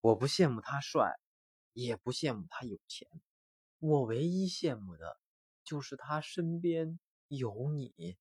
我不羡慕他帅也不羡慕他有钱。我唯一羡慕的就是他身边有你